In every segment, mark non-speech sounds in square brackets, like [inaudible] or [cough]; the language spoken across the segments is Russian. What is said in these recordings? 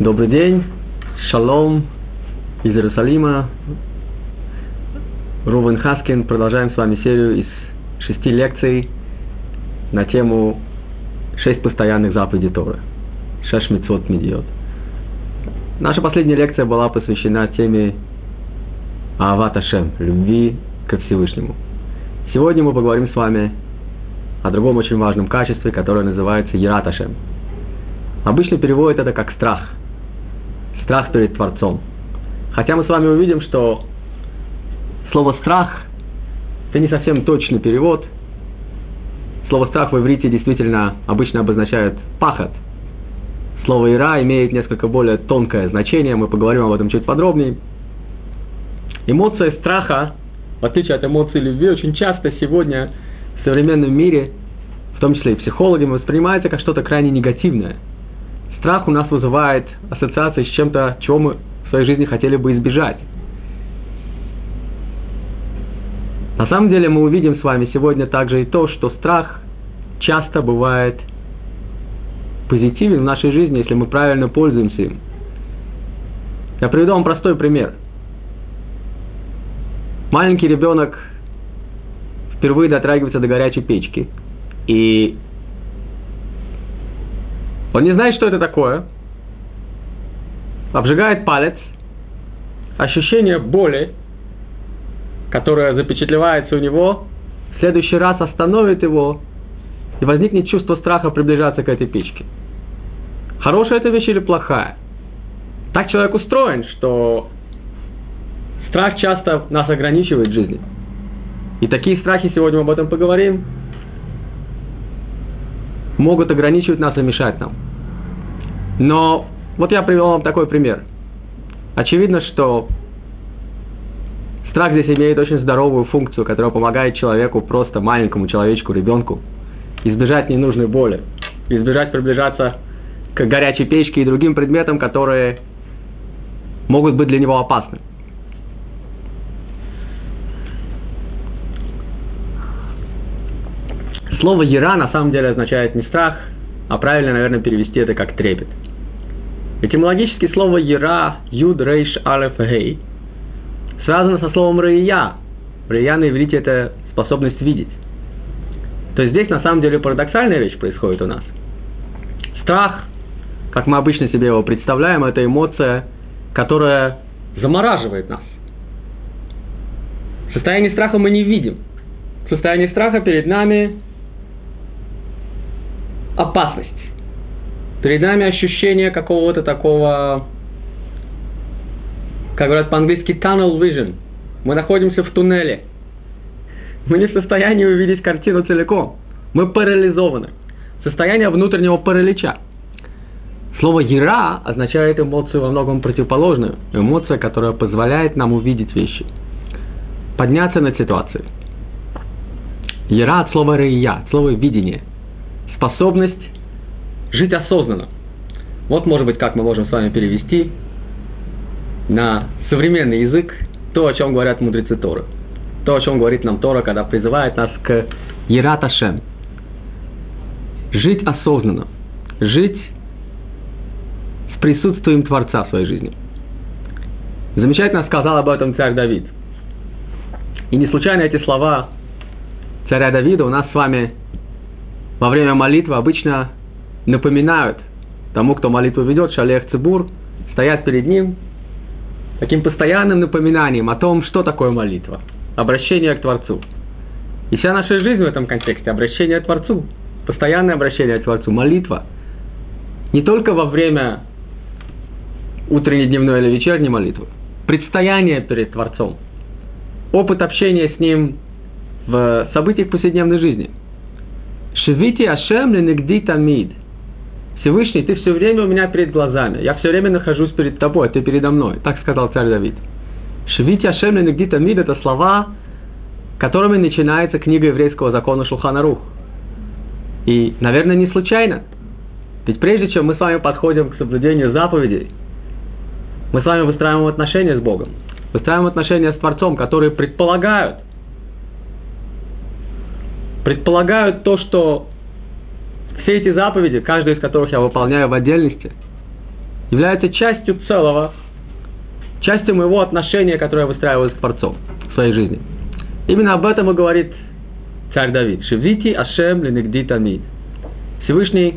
Добрый день, шалом из Иерусалима. Рувен Хаскин. Продолжаем с вами серию из шести лекций на тему шесть постоянных заповедей Торы. Шеш Мицот Медиот. Наша последняя лекция была посвящена теме Ават Ашем, любви ко Всевышнему. Сегодня мы поговорим с вами о другом очень важном качестве, которое называется Ярат Ашем. Обычно переводят это как страх – страх перед Творцом. Хотя мы с вами увидим, что слово «страх» – это не совсем точный перевод. Слово «страх» в иврите действительно обычно обозначает «пахот». Слово «ира» имеет несколько более тонкое значение, мы поговорим об этом чуть подробнее. Эмоция страха, в отличие от эмоции любви, очень часто сегодня в современном мире, в том числе и психологами, воспринимается как что-то крайне негативное – Страх у нас вызывает ассоциации с чем-то, чего мы в своей жизни хотели бы избежать. На самом деле мы увидим с вами сегодня также и то, что страх часто бывает позитивен в нашей жизни, если мы правильно пользуемся им. Я приведу вам простой пример. Маленький ребенок впервые дотрагивается до горячей печки. И он не знает, что это такое. Обжигает палец. Ощущение боли, которое запечатлевается у него, в следующий раз остановит его, и возникнет чувство страха приближаться к этой печке. Хорошая это вещь или плохая? Так человек устроен, что страх часто нас ограничивает в жизни. И такие страхи, сегодня мы об этом поговорим, могут ограничивать нас и мешать нам. Но вот я привел вам такой пример. Очевидно, что страх здесь имеет очень здоровую функцию, которая помогает человеку, просто маленькому человечку, ребенку, избежать ненужной боли, избежать приближаться к горячей печке и другим предметам, которые могут быть для него опасны. Слово «яра» на самом деле означает не страх, а правильно, наверное, перевести это как трепет. Этимологически слово «яра» «юд рейш алеф гей» связано со словом «рыя». «Рыя» на иврите – это способность видеть. То есть здесь на самом деле парадоксальная вещь происходит у нас. Страх, как мы обычно себе его представляем, это эмоция, которая замораживает нас. Состояние страха мы не видим. В состоянии страха перед нами опасность. Перед нами ощущение какого-то такого, как говорят по-английски, tunnel vision. Мы находимся в туннеле. Мы не в состоянии увидеть картину целиком. Мы парализованы. Состояние внутреннего паралича. Слово «яра» означает эмоцию во многом противоположную. Эмоция, которая позволяет нам увидеть вещи. Подняться над ситуацией. Яра от слова «рия», от слова «видение» способность жить осознанно. Вот, может быть, как мы можем с вами перевести на современный язык то, о чем говорят мудрецы Торы. То, о чем говорит нам Тора, когда призывает нас к Ераташем. Жить осознанно. Жить с присутствием Творца в своей жизни. Замечательно сказал об этом царь Давид. И не случайно эти слова царя Давида у нас с вами во время молитвы обычно напоминают тому, кто молитву ведет, Шалех Цибур, стоят перед ним таким постоянным напоминанием о том, что такое молитва, обращение к Творцу. И вся наша жизнь в этом контексте – обращение к Творцу, постоянное обращение к Творцу, молитва. Не только во время утренней, дневной или вечерней молитвы, предстояние перед Творцом, опыт общения с Ним в событиях повседневной жизни – Шевити Ашем ленегди тамид. Всевышний, ты все время у меня перед глазами. Я все время нахожусь перед тобой, ты передо мной. Так сказал царь Давид. Шевити Ашем ленегди тамид – это слова, которыми начинается книга еврейского закона Шулхана Рух. И, наверное, не случайно. Ведь прежде чем мы с вами подходим к соблюдению заповедей, мы с вами выстраиваем отношения с Богом, выстраиваем отношения с Творцом, которые предполагают, предполагают то, что все эти заповеди, каждая из которых я выполняю в отдельности, является частью целого, частью моего отношения, которое я выстраиваю с Творцом в своей жизни. Именно об этом и говорит царь Давид. Шевити Ашем ленегди тамид. Всевышний,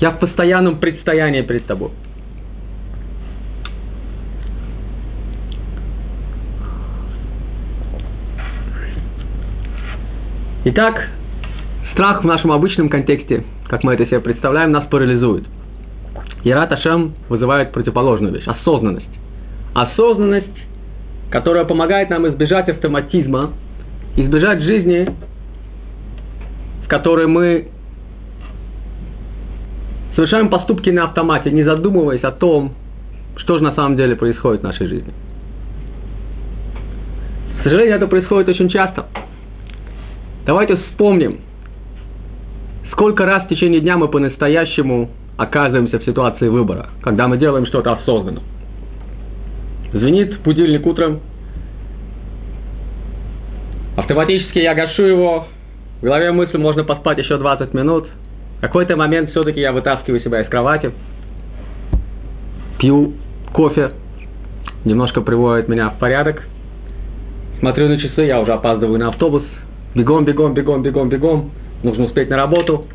я в постоянном предстоянии перед тобой. Итак, страх в нашем обычном контексте, как мы это себе представляем, нас парализует. Ярат Ашем вызывает противоположную вещь – осознанность. Осознанность, которая помогает нам избежать автоматизма, избежать жизни, в которой мы совершаем поступки на автомате, не задумываясь о том, что же на самом деле происходит в нашей жизни. К сожалению, это происходит очень часто – Давайте вспомним, сколько раз в течение дня мы по-настоящему оказываемся в ситуации выбора, когда мы делаем что-то осознанно. Звенит будильник утром, автоматически я гашу его, в голове мысль, можно поспать еще 20 минут. В какой-то момент все-таки я вытаскиваю себя из кровати, пью кофе, немножко приводит меня в порядок, смотрю на часы, я уже опаздываю на автобус – Бегом, бегом, бегом, бегом, бегом. Нужно успеть на работу.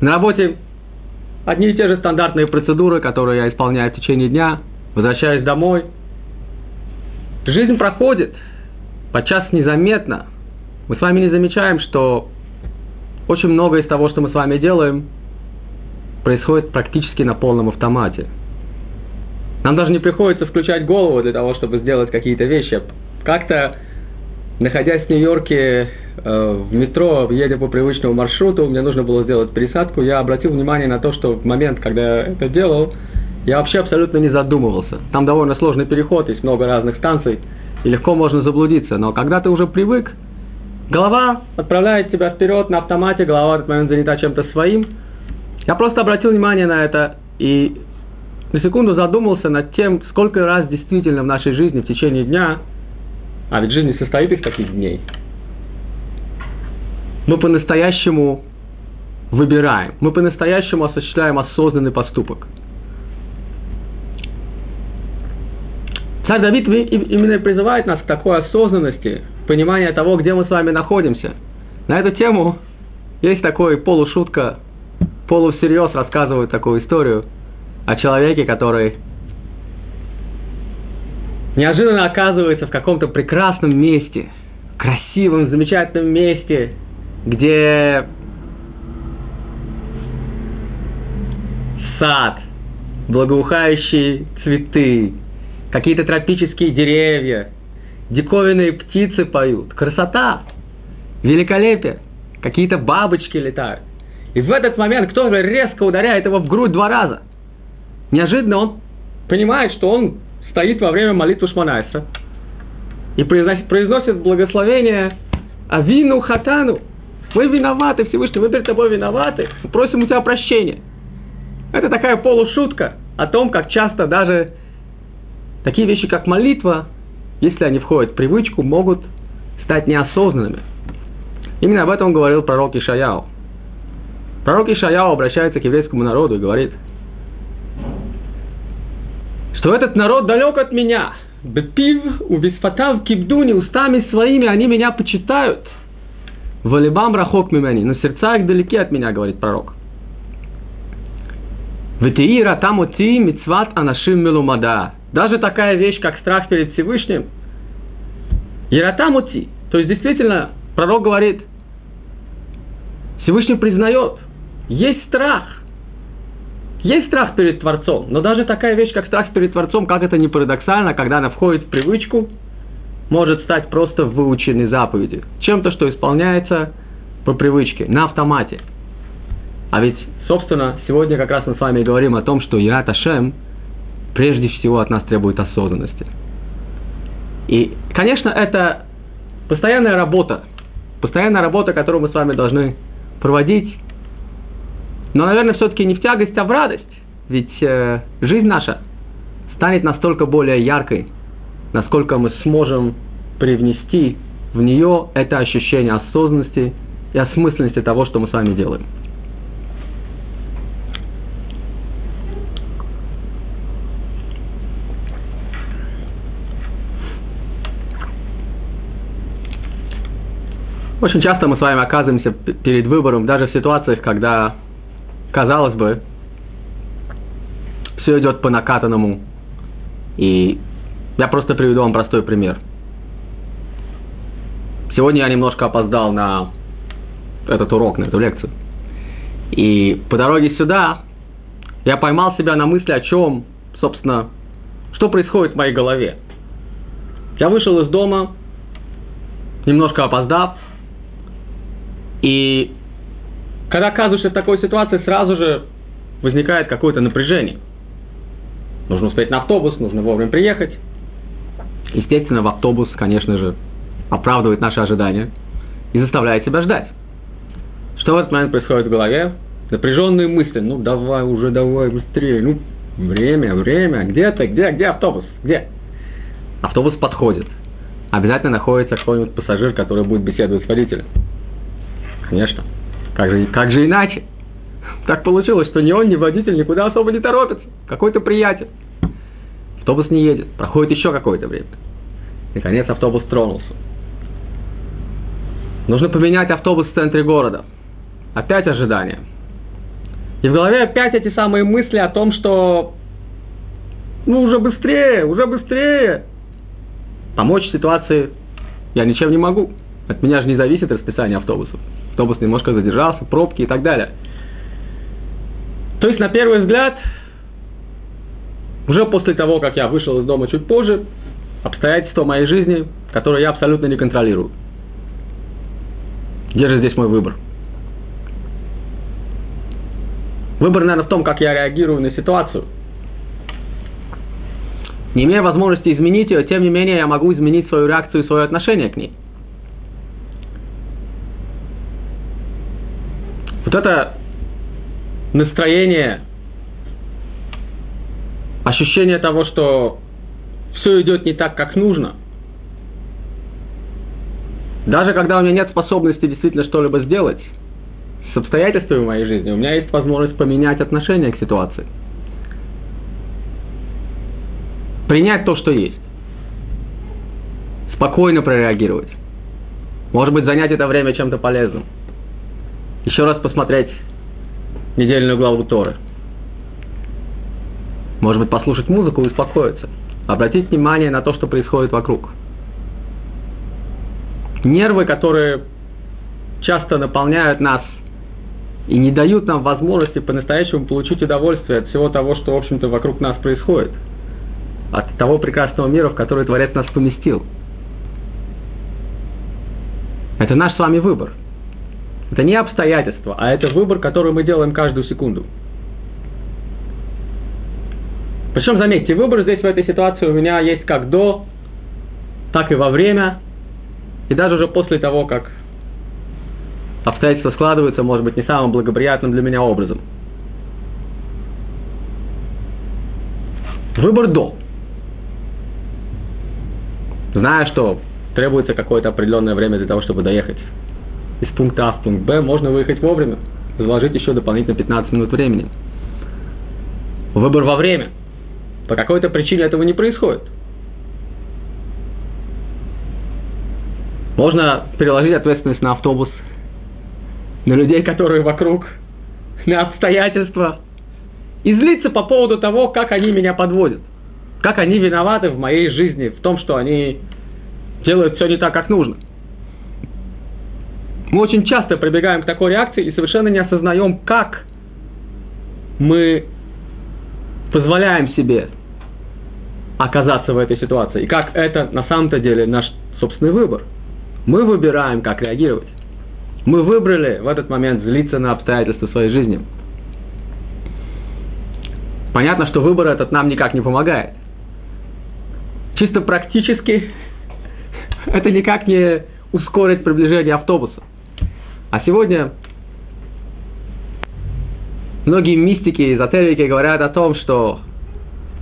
На работе одни и те же стандартные процедуры, которые я исполняю в течение дня. Возвращаюсь домой. Жизнь проходит. Подчас незаметно. Мы с вами не замечаем, что очень многое из того, что мы с вами делаем, происходит практически на полном автомате. Нам даже не приходится включать голову для того, чтобы сделать какие-то вещи. Как-то, находясь в Нью-Йорке в метро, едя по привычному маршруту, мне нужно было сделать пересадку, я обратил внимание на то, что в момент, когда я это делал, я вообще абсолютно не задумывался. Там довольно сложный переход, есть много разных станций, и легко можно заблудиться. Но когда ты уже привык, голова отправляет тебя вперед на автомате, голова в этот момент занята чем-то своим. Я просто обратил внимание на это и на секунду задумался над тем, сколько раз действительно в нашей жизни в течение дня, а ведь жизнь состоит из таких дней – мы по-настоящему выбираем, мы по-настоящему осуществляем осознанный поступок. Царь Давид именно призывает нас к такой осознанности, понимания того, где мы с вами находимся. На эту тему есть такой полушутка, полусерьез рассказывают такую историю о человеке, который неожиданно оказывается в каком-то прекрасном месте, красивом, замечательном месте, где сад, благоухающие цветы, какие-то тропические деревья, диковинные птицы поют, красота, великолепие, какие-то бабочки летают. И в этот момент кто-то резко ударяет его в грудь два раза. Неожиданно он понимает, что он стоит во время молитвы Шманайса и произносит, произносит благословение Авину Хатану, мы виноваты, Всевышний, мы перед тобой виноваты, просим у тебя прощения. Это такая полушутка о том, как часто даже такие вещи, как молитва, если они входят в привычку, могут стать неосознанными. Именно об этом говорил пророк Ишаяу. Пророк Ишаяу обращается к еврейскому народу и говорит, что этот народ далек от меня. Бепив, увисфатав, кибдуни, устами своими они меня почитают – Валибам рахок мимени, но сердца их далеки от меня, говорит пророк. Ветеира там оти мицват анашим милумада. Даже такая вещь, как страх перед Всевышним. Иратамути. То есть, действительно, пророк говорит, Всевышний признает, есть страх. Есть страх перед Творцом, но даже такая вещь, как страх перед Творцом, как это не парадоксально, когда она входит в привычку, может стать просто выученной заповедью. Чем-то, что исполняется по привычке, на автомате. А ведь, собственно, сегодня как раз мы с вами говорим о том, что Ират Ашем прежде всего от нас требует осознанности. И, конечно, это постоянная работа, постоянная работа, которую мы с вами должны проводить, но, наверное, все-таки не в тягость, а в радость. Ведь э, жизнь наша станет настолько более яркой, насколько мы сможем привнести в нее это ощущение осознанности и осмысленности того, что мы с вами делаем. Очень часто мы с вами оказываемся перед выбором, даже в ситуациях, когда, казалось бы, все идет по накатанному, и я просто приведу вам простой пример. Сегодня я немножко опоздал на этот урок, на эту лекцию. И по дороге сюда я поймал себя на мысли о чем, собственно, что происходит в моей голове. Я вышел из дома, немножко опоздав, и когда оказываешься в такой ситуации, сразу же возникает какое-то напряжение. Нужно успеть на автобус, нужно вовремя приехать. Естественно, в автобус, конечно же, оправдывает наши ожидания и заставляет себя ждать. Что в этот момент происходит в голове? Напряженные мысли. Ну, давай уже, давай быстрее. Ну, время, время. Где ты? Где? Где автобус? Где? Автобус подходит. Обязательно находится какой-нибудь пассажир, который будет беседовать с водителем. Конечно. Как же, как же иначе? Так получилось, что ни он, ни водитель никуда особо не торопится. Какой-то приятель. Автобус не едет. Проходит еще какое-то время. Наконец автобус тронулся. Нужно поменять автобус в центре города. Опять ожидание. И в голове опять эти самые мысли о том, что ну уже быстрее, уже быстрее. Помочь ситуации я ничем не могу. От меня же не зависит расписание автобусов автобус немножко задержался, пробки и так далее. То есть, на первый взгляд, уже после того, как я вышел из дома чуть позже, обстоятельства моей жизни, которые я абсолютно не контролирую. Где же здесь мой выбор? Выбор, наверное, в том, как я реагирую на ситуацию. Не имея возможности изменить ее, тем не менее, я могу изменить свою реакцию и свое отношение к ней – Вот это настроение, ощущение того, что все идет не так, как нужно, даже когда у меня нет способности действительно что-либо сделать с обстоятельствами моей жизни, у меня есть возможность поменять отношение к ситуации. Принять то, что есть. Спокойно прореагировать. Может быть, занять это время чем-то полезным еще раз посмотреть недельную главу Торы. Может быть, послушать музыку и успокоиться. Обратить внимание на то, что происходит вокруг. Нервы, которые часто наполняют нас и не дают нам возможности по-настоящему получить удовольствие от всего того, что, в общем-то, вокруг нас происходит. От того прекрасного мира, в который Творец нас поместил. Это наш с вами выбор – это не обстоятельства, а это выбор, который мы делаем каждую секунду. Причем, заметьте, выбор здесь в этой ситуации у меня есть как до, так и во время, и даже уже после того, как обстоятельства складываются, может быть, не самым благоприятным для меня образом. Выбор до. Зная, что требуется какое-то определенное время для того, чтобы доехать из пункта А в пункт Б, можно выехать вовремя, заложить еще дополнительно 15 минут времени. Выбор во время. По какой-то причине этого не происходит. Можно переложить ответственность на автобус, на людей, которые вокруг, на обстоятельства, и злиться по поводу того, как они меня подводят, как они виноваты в моей жизни, в том, что они делают все не так, как нужно. Мы очень часто прибегаем к такой реакции и совершенно не осознаем, как мы позволяем себе оказаться в этой ситуации. И как это на самом-то деле наш собственный выбор. Мы выбираем, как реагировать. Мы выбрали в этот момент злиться на обстоятельства своей жизни. Понятно, что выбор этот нам никак не помогает. Чисто практически [laughs] это никак не ускорит приближение автобуса. А сегодня многие мистики и эзотерики говорят о том, что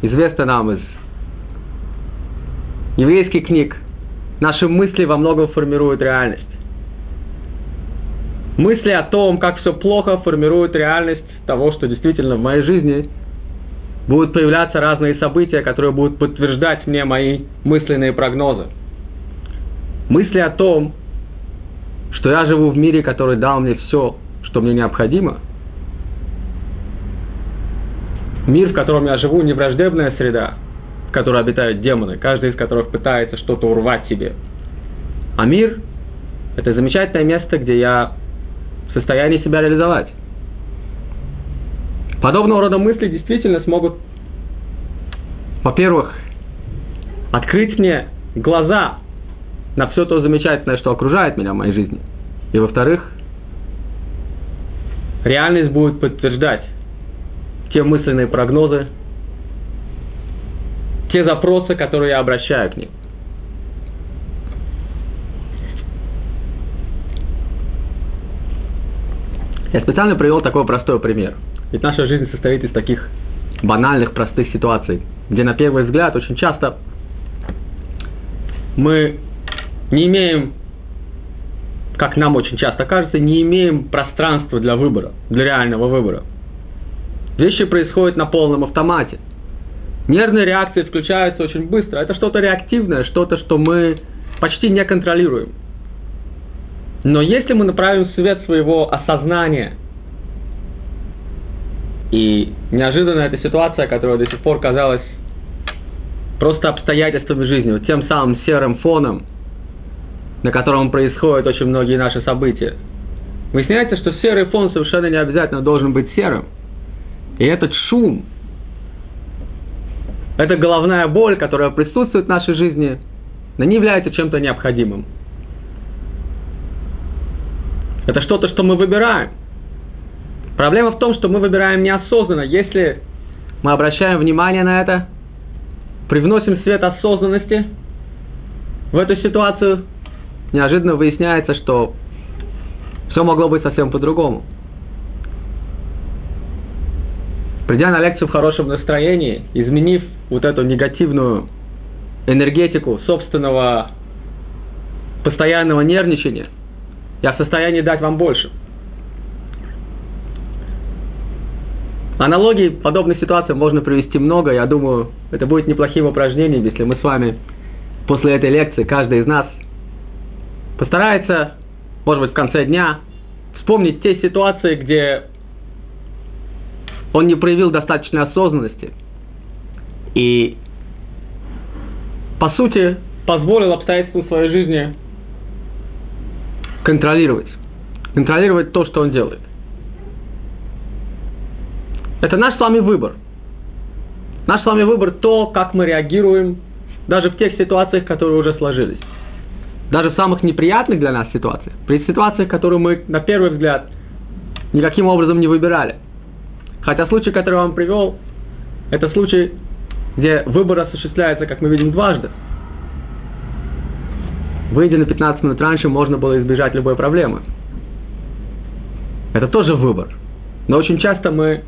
известно нам из еврейских книг, наши мысли во многом формируют реальность. Мысли о том, как все плохо, формируют реальность того, что действительно в моей жизни будут появляться разные события, которые будут подтверждать мне мои мысленные прогнозы. Мысли о том, что я живу в мире, который дал мне все, что мне необходимо. Мир, в котором я живу, не враждебная среда, которой обитают демоны, каждый из которых пытается что-то урвать себе. А мир – это замечательное место, где я в состоянии себя реализовать. Подобного рода мысли действительно смогут, во-первых, открыть мне глаза на все то замечательное, что окружает меня в моей жизни. И во-вторых, реальность будет подтверждать те мысленные прогнозы, те запросы, которые я обращаю к ним. Я специально привел такой простой пример. Ведь наша жизнь состоит из таких банальных, простых ситуаций, где на первый взгляд очень часто мы не имеем, как нам очень часто кажется, не имеем пространства для выбора, для реального выбора. Вещи происходят на полном автомате. Нервные реакции включаются очень быстро. Это что-то реактивное, что-то, что мы почти не контролируем. Но если мы направим свет своего осознания, и неожиданно эта ситуация, которая до сих пор казалась просто обстоятельствами жизни, вот тем самым серым фоном, на котором происходят очень многие наши события. Выясняется, что серый фон совершенно не обязательно должен быть серым. И этот шум, эта головная боль, которая присутствует в нашей жизни, она не является чем-то необходимым. Это что-то, что мы выбираем. Проблема в том, что мы выбираем неосознанно. Если мы обращаем внимание на это, привносим свет осознанности в эту ситуацию, неожиданно выясняется, что все могло быть совсем по-другому. Придя на лекцию в хорошем настроении, изменив вот эту негативную энергетику собственного постоянного нервничания, я в состоянии дать вам больше. Аналогий подобной ситуации можно привести много. Я думаю, это будет неплохим упражнением, если мы с вами после этой лекции, каждый из нас постарается, может быть, в конце дня, вспомнить те ситуации, где он не проявил достаточной осознанности и, по сути, позволил обстоятельствам своей жизни контролировать. Контролировать то, что он делает. Это наш с вами выбор. Наш с вами выбор то, как мы реагируем даже в тех ситуациях, которые уже сложились. Даже в самых неприятных для нас ситуациях. При ситуациях, которые мы на первый взгляд никаким образом не выбирали. Хотя случай, который я вам привел, это случай, где выбор осуществляется, как мы видим, дважды. Выйдя на 15 минут раньше, можно было избежать любой проблемы. Это тоже выбор. Но очень часто мы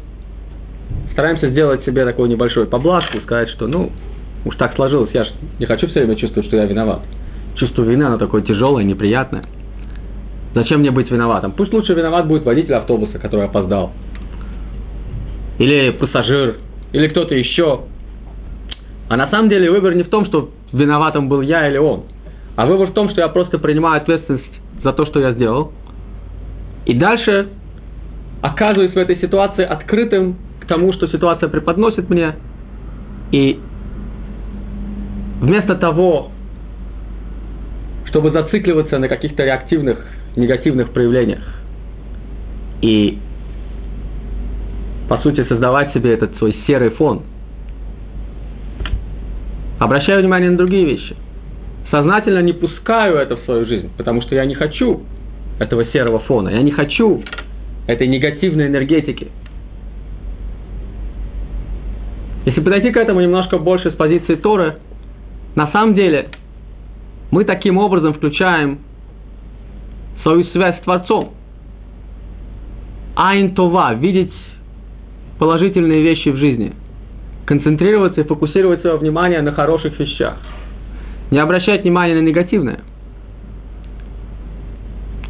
стараемся сделать себе такую небольшую поблажку, сказать, что ну, уж так сложилось, я же не хочу все время чувствовать, что я виноват. Чувство вины, оно такое тяжелое, неприятное. Зачем мне быть виноватым? Пусть лучше виноват будет водитель автобуса, который опоздал. Или пассажир, или кто-то еще. А на самом деле выбор не в том, что виноватым был я или он. А выбор в том, что я просто принимаю ответственность за то, что я сделал. И дальше оказываюсь в этой ситуации открытым к тому, что ситуация преподносит мне. И вместо того, чтобы зацикливаться на каких-то реактивных, негативных проявлениях и, по сути, создавать себе этот свой серый фон, обращаю внимание на другие вещи – сознательно не пускаю это в свою жизнь, потому что я не хочу этого серого фона, я не хочу этой негативной энергетики. Если подойти к этому немножко больше с позиции Торы, на самом деле мы таким образом включаем свою связь с Творцом. Айн Това, видеть положительные вещи в жизни, концентрироваться и фокусировать свое внимание на хороших вещах – не обращать внимания на негативное.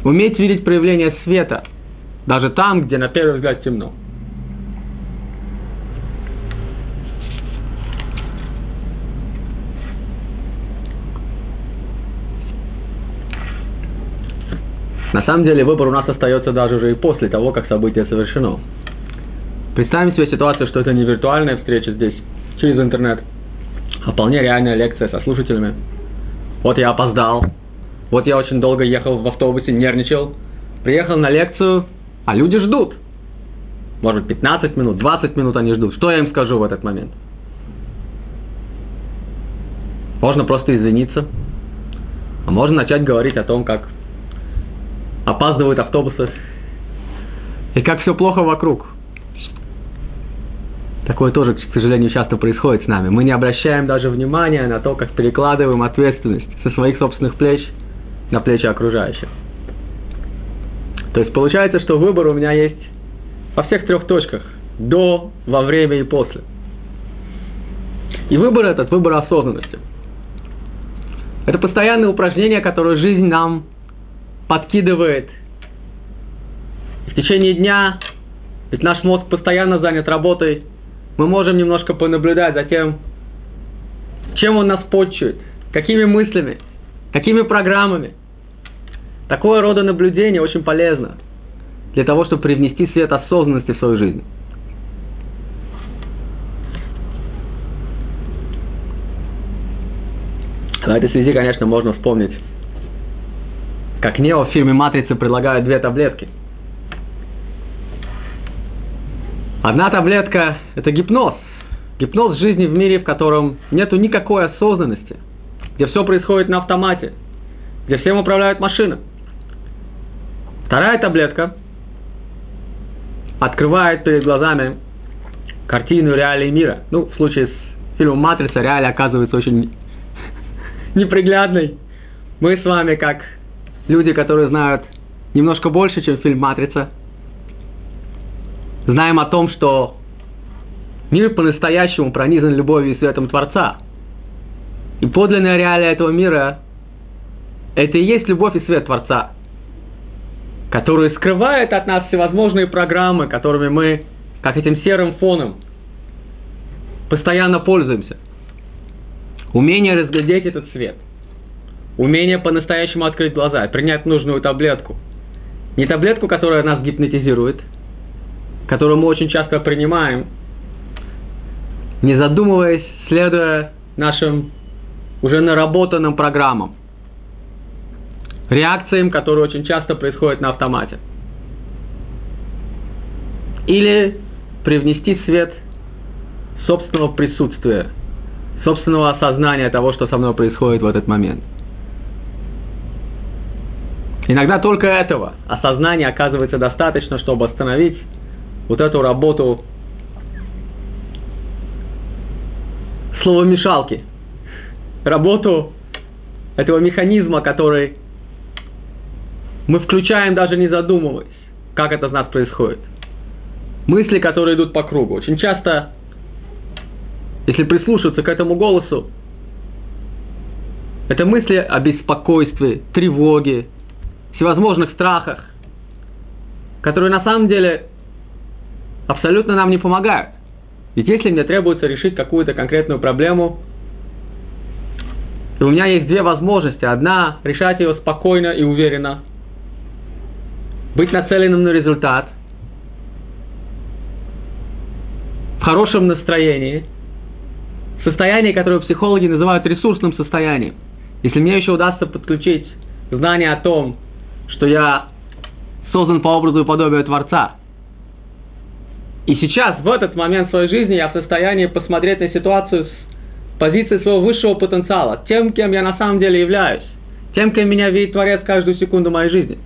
Уметь видеть проявление света, даже там, где на первый взгляд темно. На самом деле выбор у нас остается даже уже и после того, как событие совершено. Представим себе ситуацию, что это не виртуальная встреча здесь, через интернет, а вполне реальная лекция со слушателями. Вот я опоздал, вот я очень долго ехал в автобусе, нервничал, приехал на лекцию, а люди ждут. Может, 15 минут, 20 минут они ждут. Что я им скажу в этот момент? Можно просто извиниться, а можно начать говорить о том, как опаздывают автобусы и как все плохо вокруг. Такое тоже, к сожалению, часто происходит с нами. Мы не обращаем даже внимания на то, как перекладываем ответственность со своих собственных плеч на плечи окружающих. То есть получается, что выбор у меня есть во всех трех точках. До, во время и после. И выбор этот, выбор осознанности. Это постоянное упражнение, которое жизнь нам подкидывает. в течение дня, ведь наш мозг постоянно занят работой, мы можем немножко понаблюдать за тем, чем он нас почует, какими мыслями, какими программами. Такое рода наблюдение очень полезно для того, чтобы привнести свет осознанности в свою жизнь. В этой связи, конечно, можно вспомнить, как Нео в фильме «Матрица» предлагают две таблетки. Одна таблетка – это гипноз. Гипноз жизни в мире, в котором нету никакой осознанности, где все происходит на автомате, где всем управляет машина. Вторая таблетка открывает перед глазами картину реалий мира. Ну, в случае с фильмом «Матрица» реалия оказывается очень [laughs] неприглядной. Мы с вами, как люди, которые знают немножко больше, чем фильм «Матрица», знаем о том, что мир по-настоящему пронизан любовью и светом Творца. И подлинная реалия этого мира – это и есть любовь и свет Творца, который скрывает от нас всевозможные программы, которыми мы, как этим серым фоном, постоянно пользуемся – Умение разглядеть этот свет. Умение по-настоящему открыть глаза, принять нужную таблетку. Не таблетку, которая нас гипнотизирует, которую мы очень часто принимаем, не задумываясь, следуя нашим уже наработанным программам, реакциям, которые очень часто происходят на автомате. Или привнести свет собственного присутствия – собственного осознания того, что со мной происходит в этот момент. Иногда только этого осознания оказывается достаточно, чтобы остановить вот эту работу словомешалки, работу этого механизма, который мы включаем даже не задумываясь, как это с нас происходит. Мысли, которые идут по кругу. Очень часто если прислушаться к этому голосу, это мысли о беспокойстве, тревоге, всевозможных страхах, которые на самом деле абсолютно нам не помогают. Ведь если мне требуется решить какую-то конкретную проблему, то у меня есть две возможности. Одна – решать ее спокойно и уверенно, быть нацеленным на результат, в хорошем настроении – состояние, которое психологи называют ресурсным состоянием. Если мне еще удастся подключить знание о том, что я создан по образу и подобию Творца, и сейчас, в этот момент своей жизни, я в состоянии посмотреть на ситуацию с позиции своего высшего потенциала, тем, кем я на самом деле являюсь, тем, кем меня видит Творец каждую секунду моей жизни.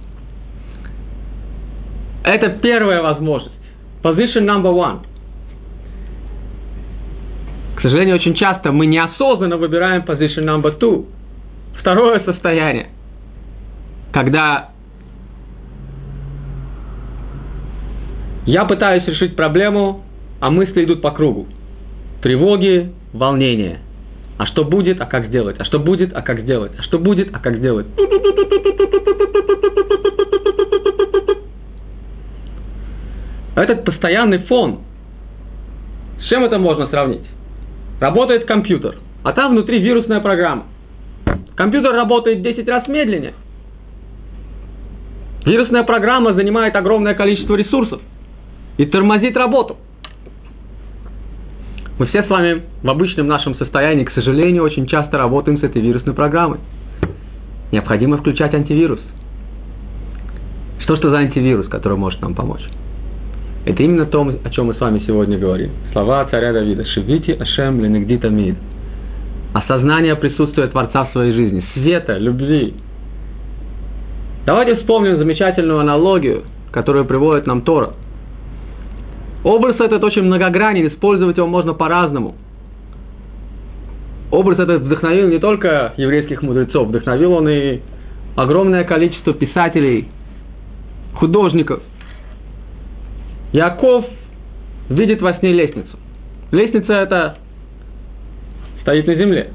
Это первая возможность. Position number one – сожалению, очень часто мы неосознанно выбираем position number two. Второе состояние, когда я пытаюсь решить проблему, а мысли идут по кругу. Тревоги, волнения. А что будет, а как сделать? А что будет, а как сделать? А что будет, а как сделать? Этот постоянный фон. С чем это можно сравнить? работает компьютер, а там внутри вирусная программа. Компьютер работает 10 раз медленнее. Вирусная программа занимает огромное количество ресурсов и тормозит работу. Мы все с вами в обычном нашем состоянии, к сожалению, очень часто работаем с этой вирусной программой. Необходимо включать антивирус. Что что за антивирус, который может нам помочь? Это именно то, о чем мы с вами сегодня говорим. Слова царя Давида. Шивити Ашем ленегдита мид. Осознание присутствия Творца в своей жизни. Света, любви. Давайте вспомним замечательную аналогию, которую приводит нам Тора. Образ этот очень многогранен, использовать его можно по-разному. Образ этот вдохновил не только еврейских мудрецов, вдохновил он и огромное количество писателей, художников – Яков видит во сне лестницу. Лестница это стоит на земле.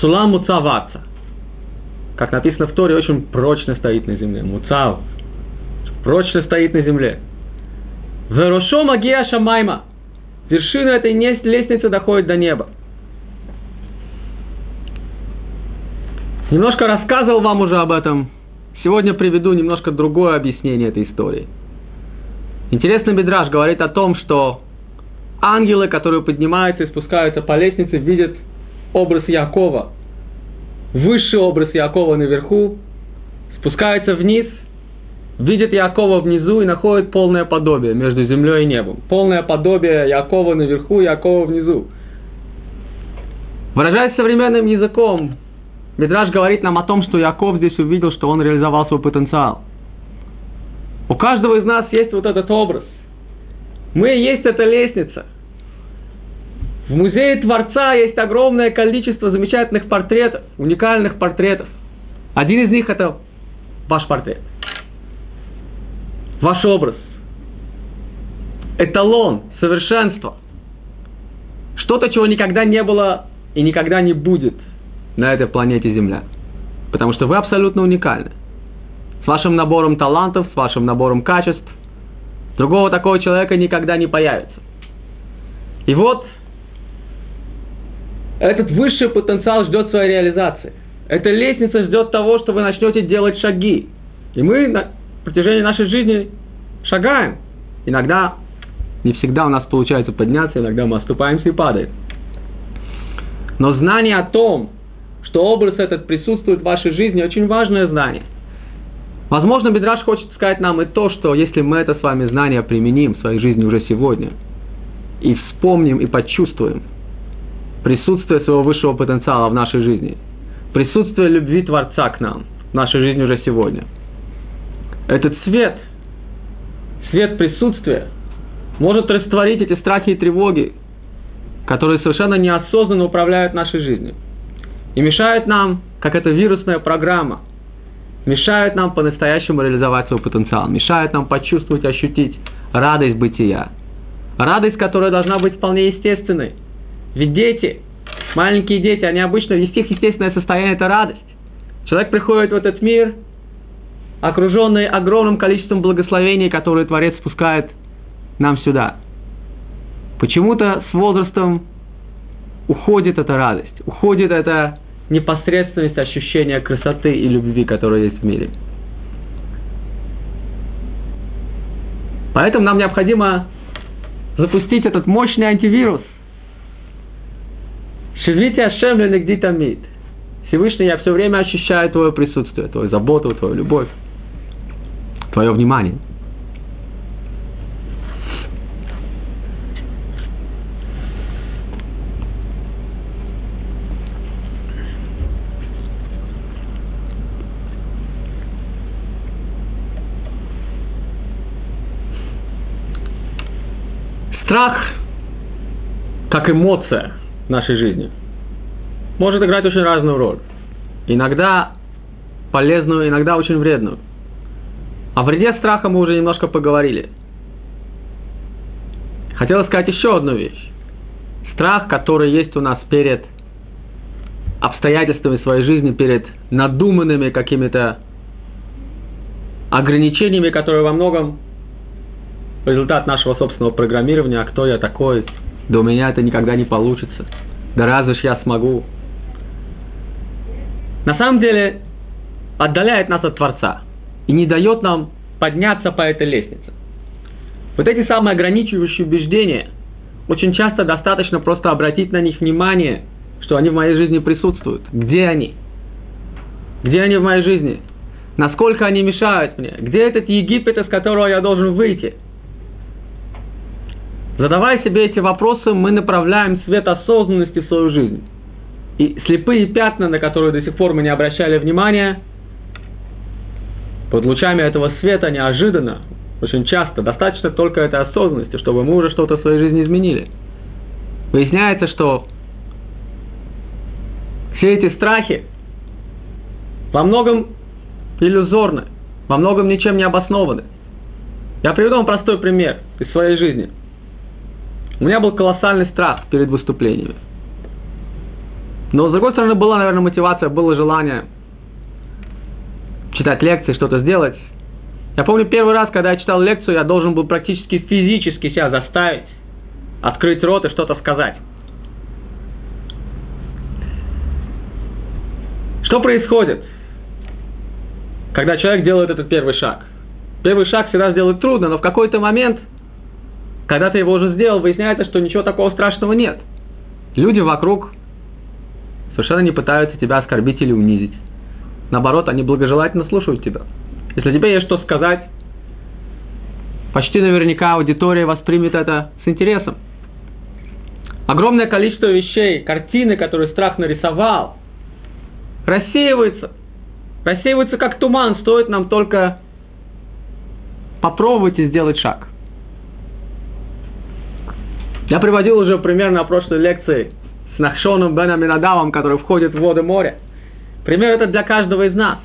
Сулам муцаваца. Как написано в Торе, очень прочно стоит на земле. Муцав. Прочно стоит на земле. Верошо магия шамайма. Вершина этой лестницы доходит до неба. Немножко рассказывал вам уже об этом. Сегодня приведу немножко другое объяснение этой истории – Интересный Бедраж говорит о том, что ангелы, которые поднимаются и спускаются по лестнице, видят образ Якова. Высший образ Якова наверху, спускаются вниз, видят Якова внизу и находят полное подобие между землей и небом. Полное подобие Якова наверху, Якова внизу. Выражаясь современным языком, Медраж говорит нам о том, что Яков здесь увидел, что он реализовал свой потенциал – у каждого из нас есть вот этот образ. Мы есть эта лестница. В музее Творца есть огромное количество замечательных портретов, уникальных портретов. Один из них это ваш портрет. Ваш образ. Эталон, совершенство. Что-то, чего никогда не было и никогда не будет на этой планете Земля. Потому что вы абсолютно уникальны с вашим набором талантов, с вашим набором качеств. Другого такого человека никогда не появится. И вот этот высший потенциал ждет своей реализации. Эта лестница ждет того, что вы начнете делать шаги. И мы протяжении нашей жизни шагаем. Иногда, не всегда у нас получается подняться, иногда мы оступаемся и падаем. Но знание о том, что образ этот присутствует в вашей жизни, очень важное знание – Возможно, Бедраш хочет сказать нам и то, что если мы это с вами знание применим в своей жизни уже сегодня, и вспомним и почувствуем присутствие своего высшего потенциала в нашей жизни, присутствие любви Творца к нам в нашей жизни уже сегодня, этот свет, свет присутствия может растворить эти страхи и тревоги, которые совершенно неосознанно управляют нашей жизнью и мешают нам, как эта вирусная программа – мешают нам по-настоящему реализовать свой потенциал, мешают нам почувствовать, ощутить радость бытия. Радость, которая должна быть вполне естественной. Ведь дети, маленькие дети, они обычно, их естественное состояние – это радость. Человек приходит в этот мир, окруженный огромным количеством благословений, которые Творец спускает нам сюда. Почему-то с возрастом уходит эта радость, уходит эта непосредственность ощущения красоты и любви, которая есть в мире. Поэтому нам необходимо запустить этот мощный антивирус. Шевите Ашем Ленегди Тамид. Всевышний, я все время ощущаю твое присутствие, твою заботу, твою любовь, твое внимание – Страх, как эмоция в нашей жизни, может играть очень разную роль. Иногда полезную, иногда очень вредную. О вреде страха мы уже немножко поговорили. Хотела сказать еще одну вещь. Страх, который есть у нас перед обстоятельствами своей жизни, перед надуманными какими-то ограничениями, которые во многом результат нашего собственного программирования, а кто я такой, да у меня это никогда не получится, да разве ж я смогу. На самом деле, отдаляет нас от Творца. И не дает нам подняться по этой лестнице. Вот эти самые ограничивающие убеждения, очень часто достаточно просто обратить на них внимание, что они в моей жизни присутствуют. Где они? Где они в моей жизни? Насколько они мешают мне? Где этот Египет, из которого я должен выйти? Задавая себе эти вопросы, мы направляем свет осознанности в свою жизнь. И слепые пятна, на которые до сих пор мы не обращали внимания, под лучами этого света неожиданно, очень часто, достаточно только этой осознанности, чтобы мы уже что-то в своей жизни изменили. Выясняется, что все эти страхи во многом иллюзорны, во многом ничем не обоснованы. Я приведу вам простой пример из своей жизни. У меня был колоссальный страх перед выступлениями. Но, с другой стороны, была, наверное, мотивация, было желание читать лекции, что-то сделать. Я помню первый раз, когда я читал лекцию, я должен был практически физически себя заставить открыть рот и что-то сказать. Что происходит, когда человек делает этот первый шаг? Первый шаг всегда сделать трудно, но в какой-то момент, когда ты его уже сделал, выясняется, что ничего такого страшного нет. Люди вокруг совершенно не пытаются тебя оскорбить или унизить. Наоборот, они благожелательно слушают тебя. Если тебе есть что сказать, почти наверняка аудитория воспримет это с интересом. Огромное количество вещей, картины, которые страх нарисовал, рассеиваются. Рассеиваются как туман, стоит нам только попробовать и сделать шаг. Я приводил уже пример на прошлой лекции с Нахшоном Бен Аминадавом, который входит в воды моря. Пример это для каждого из нас.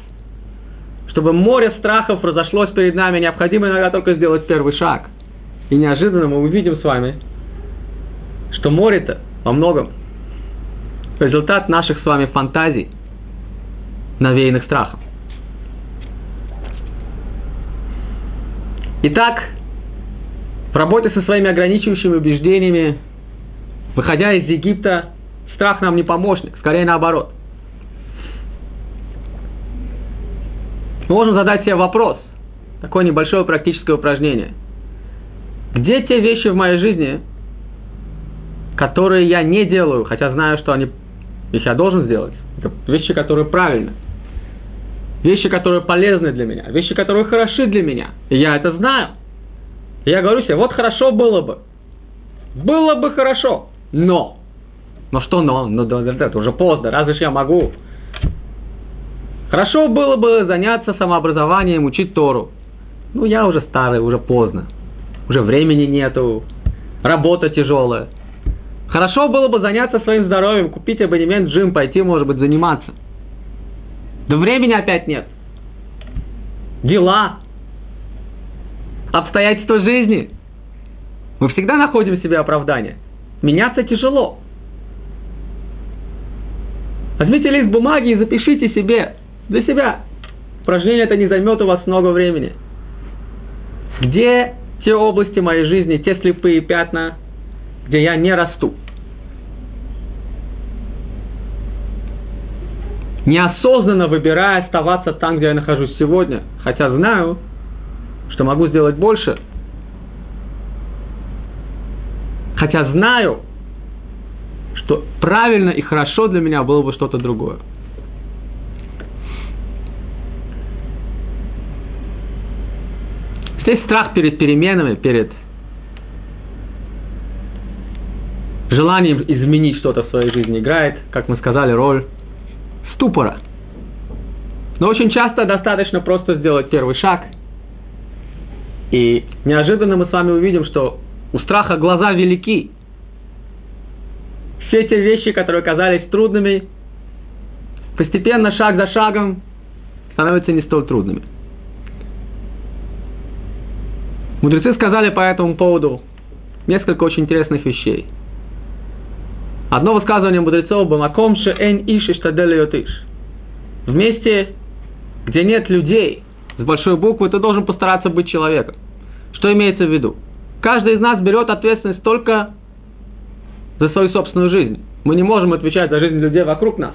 Чтобы море страхов разошлось перед нами, необходимо иногда только сделать первый шаг. И неожиданно мы увидим с вами, что море-то во многом результат наших с вами фантазий, навеянных страхом. Итак, в работе со своими ограничивающими убеждениями, выходя из Египта, страх нам не помощник, скорее наоборот. Мы можем задать себе вопрос, такое небольшое практическое упражнение. Где те вещи в моей жизни, которые я не делаю, хотя знаю, что они, их я должен сделать? Это вещи, которые правильны. Вещи, которые полезны для меня. Вещи, которые хороши для меня. И я это знаю. И я говорю себе, вот хорошо было бы. Было бы хорошо. Но. Но что но? Ну, это уже поздно. Разве ж я могу Хорошо было бы заняться самообразованием, учить Тору. Ну, я уже старый, уже поздно. Уже времени нету, работа тяжелая. Хорошо было бы заняться своим здоровьем, купить абонемент в джим, пойти, может быть, заниматься. Да времени опять нет. Дела. Обстоятельства жизни. Мы всегда находим себе оправдание. Меняться тяжело. Возьмите лист бумаги и запишите себе для себя. Упражнение это не займет у вас много времени. Где те области моей жизни, те слепые пятна, где я не расту? Неосознанно выбирая оставаться там, где я нахожусь сегодня, хотя знаю, что могу сделать больше, хотя знаю, что правильно и хорошо для меня было бы что-то другое. Здесь страх перед переменами, перед желанием изменить что-то в своей жизни играет, как мы сказали, роль ступора. Но очень часто достаточно просто сделать первый шаг. И неожиданно мы с вами увидим, что у страха глаза велики. Все те вещи, которые казались трудными, постепенно, шаг за шагом, становятся не столь трудными. Мудрецы сказали по этому поводу несколько очень интересных вещей. Одно высказывание мудрецов было «Макомше эн иш иштадель В месте, где нет людей, с большой буквы, ты должен постараться быть человеком. Что имеется в виду? Каждый из нас берет ответственность только за свою собственную жизнь. Мы не можем отвечать за жизнь людей вокруг нас.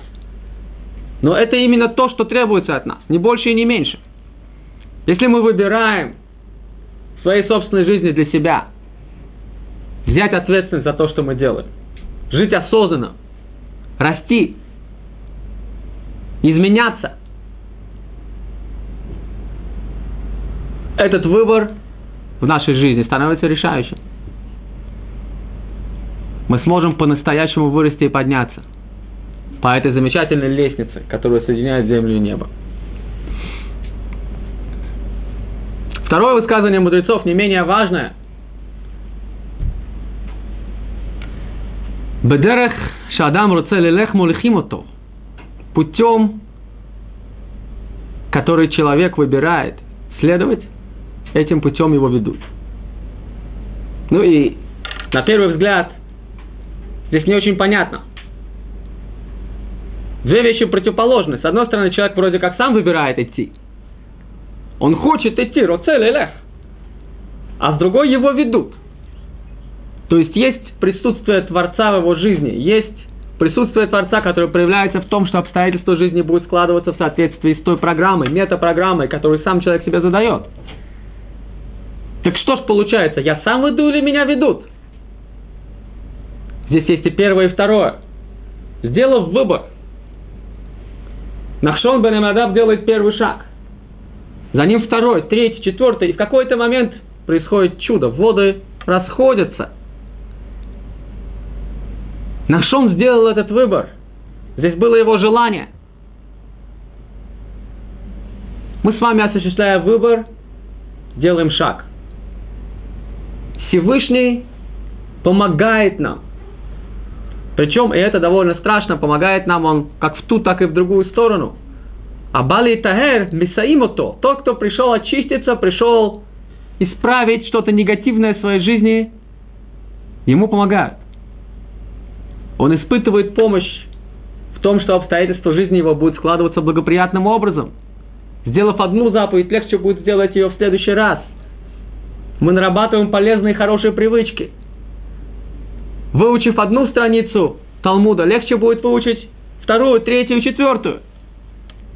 Но это именно то, что требуется от нас, не больше и не меньше – Если мы выбираем своей собственной жизни для себя. Взять ответственность за то, что мы делаем, жить осознанно, расти, изменяться, этот выбор в нашей жизни становится решающим. Мы сможем по-настоящему вырасти и подняться по этой замечательной лестнице, которая соединяет землю и небо. Второе высказывание мудрецов не менее важное. Бедерех шадам руцелелех мулихимото. Путем, который человек выбирает следовать, этим путем его ведут. Ну и на первый взгляд здесь не очень понятно. Две вещи противоположны. С одной стороны, человек вроде как сам выбирает идти. Он хочет идти, роцель элех. А с другой его ведут. То есть есть присутствие Творца в его жизни, есть присутствие Творца, которое проявляется в том, что обстоятельства жизни будут складываться в соответствии с той программой, метапрограммой, которую сам человек себе задает. Так что ж получается, я сам веду или меня ведут? Здесь есть и первое, и второе. Сделав выбор, Нахшон бен Амадаб делает первый шаг. За ним второй, третий, четвертый. И в какой-то момент происходит чудо. Воды расходятся. Нахшон сделал этот выбор. Здесь было его желание. Мы с вами, осуществляя выбор, делаем шаг. Всевышний помогает нам. Причем, и это довольно страшно, помогает нам он как в ту, так и в другую сторону. А Бали Тагер Мисаимото, тот, кто пришел очиститься, пришел исправить что-то негативное в своей жизни, ему помогают. Он испытывает помощь в том, что обстоятельства жизни его будут складываться благоприятным образом. Сделав одну заповедь, легче будет сделать ее в следующий раз. Мы нарабатываем полезные и хорошие привычки – Выучив одну страницу Талмуда, легче будет выучить вторую, третью, четвертую.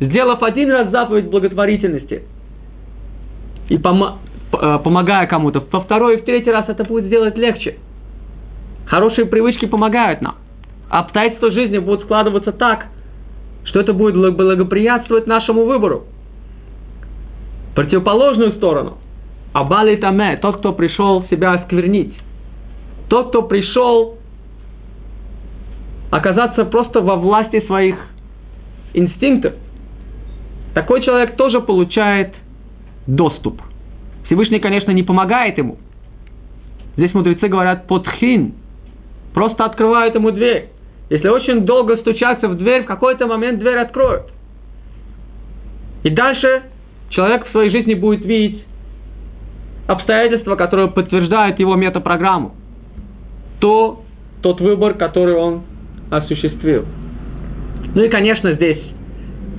Сделав один раз заповедь благотворительности и пом- э, помогая кому-то, во второй и в третий раз это будет сделать легче. Хорошие привычки помогают нам. Обстоятельства жизни будут складываться так, что это будет благоприятствовать нашему выбору. Противоположную сторону. Абали Таме, тот, кто пришел себя осквернить тот, кто пришел оказаться просто во власти своих инстинктов, такой человек тоже получает доступ. Всевышний, конечно, не помогает ему. Здесь мудрецы говорят подхин, просто открывают ему дверь. Если очень долго стучаться в дверь, в какой-то момент дверь откроют. И дальше человек в своей жизни будет видеть обстоятельства, которые подтверждают его метапрограмму то тот выбор, который он осуществил. Ну и, конечно, здесь